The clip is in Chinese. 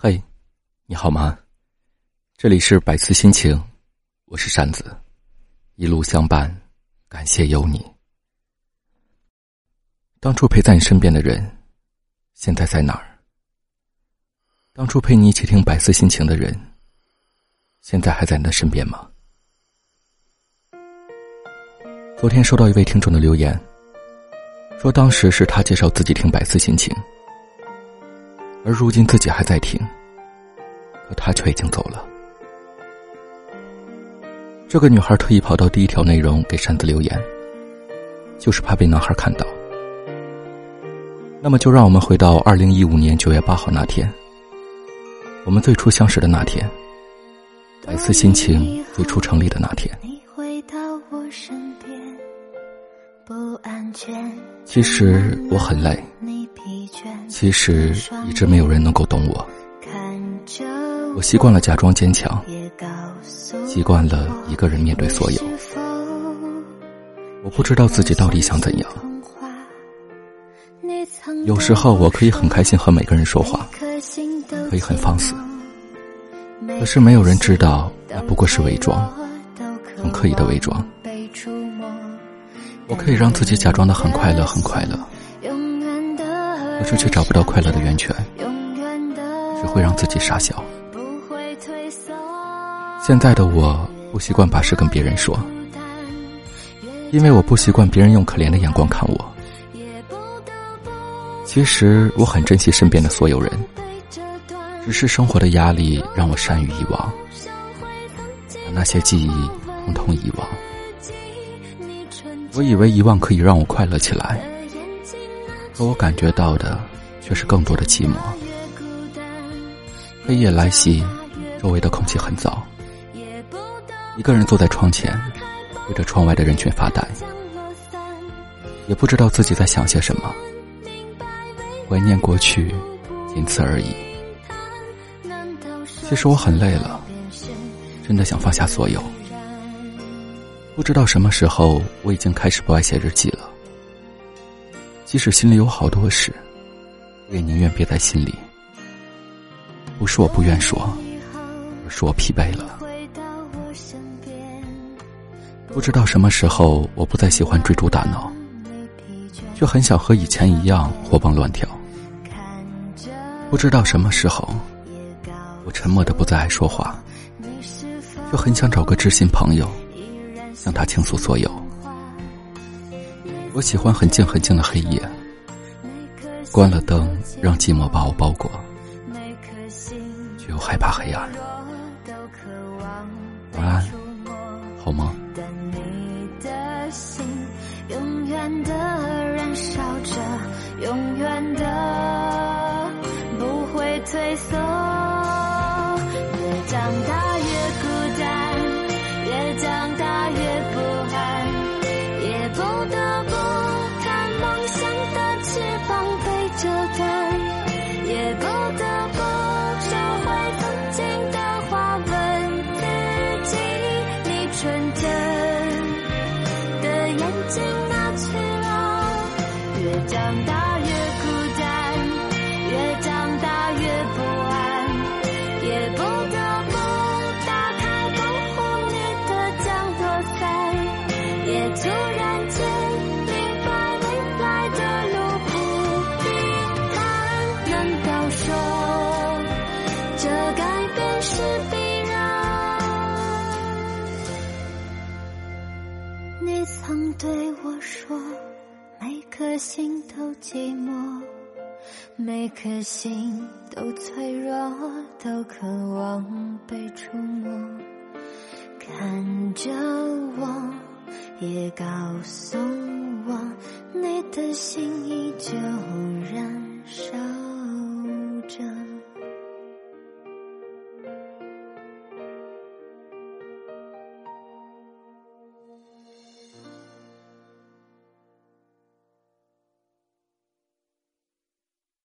嘿，你好吗？这里是百思心情，我是扇子，一路相伴，感谢有你。当初陪在你身边的人，现在在哪儿？当初陪你一起听百思心情的人，现在还在你的身边吗？昨天收到一位听众的留言，说当时是他介绍自己听百思心情。而如今自己还在听，可他却已经走了。这个女孩特意跑到第一条内容给扇子留言，就是怕被男孩看到。那么就让我们回到二零一五年九月八号那天，我们最初相识的那天，百思心情最初成立的那天。其实我很累。其实一直没有人能够懂我，我习惯了假装坚强，习惯了一个人面对所有。我不知道自己到底想怎样。有时候我可以很开心和每个人说话，可以很放肆，可是没有人知道那不过是伪装，很刻意的伪装。我可以让自己假装的很快乐，很快乐。可是却找不到快乐的源泉，只会让自己傻笑。现在的我不习惯把事跟别人说，因为我不习惯别人用可怜的眼光看我。其实我很珍惜身边的所有人，只是生活的压力让我善于遗忘，把那些记忆统统遗忘。我以为遗忘可以让我快乐起来。可我感觉到的却是更多的寂寞。黑夜来袭，周围的空气很燥。一个人坐在窗前，对着窗外的人群发呆，也不知道自己在想些什么。怀念过去，仅此而已。其实我很累了，真的想放下所有。不知道什么时候，我已经开始不爱写日记了。即使心里有好多事，我也宁愿憋在心里。不是我不愿说，而是我疲惫了。不知道什么时候，我不再喜欢追逐打闹，却很想和以前一样活蹦乱跳。不知道什么时候，我沉默的不再爱说话，却很想找个知心朋友，向他倾诉所有。我喜欢很静很静的黑夜，关了灯，让寂寞把我包裹，却又害怕黑暗。晚安，好吗？突然间明白未来的路不平坦难道说这改变是必然。你曾对我说每颗心都寂寞每颗心都脆弱都渴望被触摸。看着我也告诉我，你的心依旧。